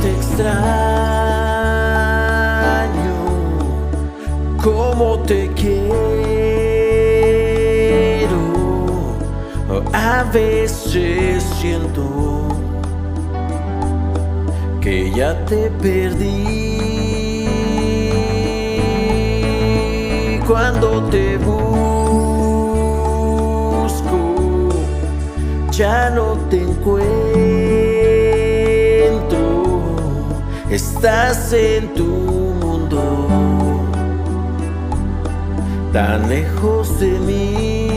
te extraño, cómo te quiero. A veces siento que ya te perdí cuando te busco. Ya no te encuentro. Estás en tu mundo, tan lejos de mí,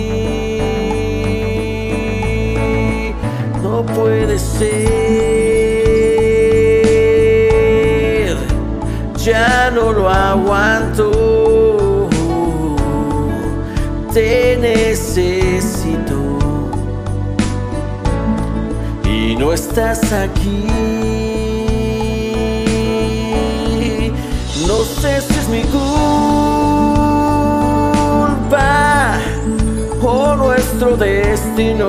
no puede ser, ya no lo aguanto, te necesito. Y no estás aquí. Sé si es mi culpa o nuestro destino,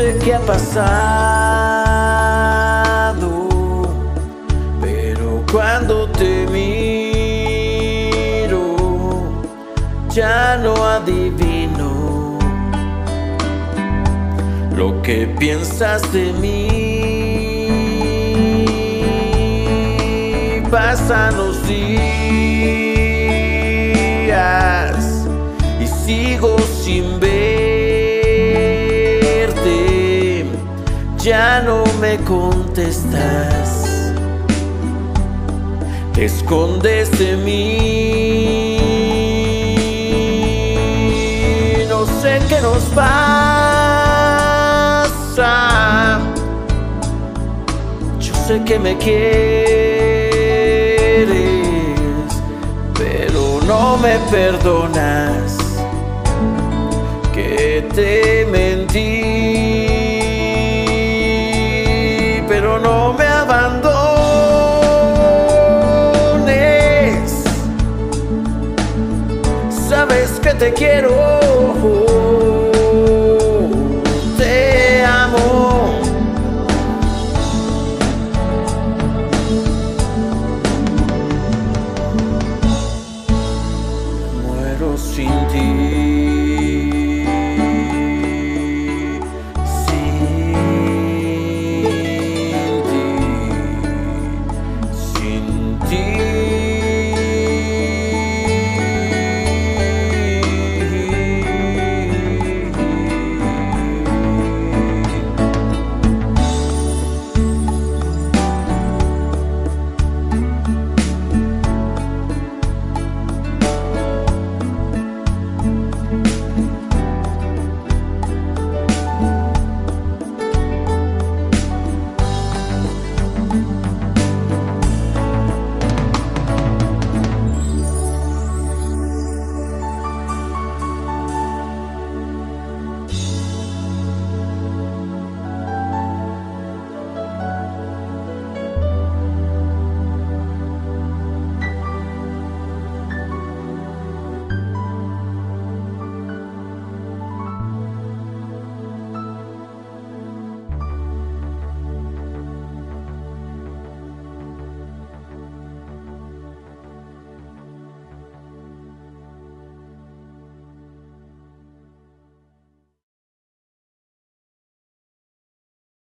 sé qué ha pasado, pero cuando te miro, ya no adivino lo que piensas de mí. Pasan los días y sigo sin verte. Ya no me contestas, te escondes de mí. No sé qué nos pasa. Yo sé que me quieres, pero no me perdonas que te mentí, no me abandones. Sabes que te quiero. Te amo. Muero sin ti.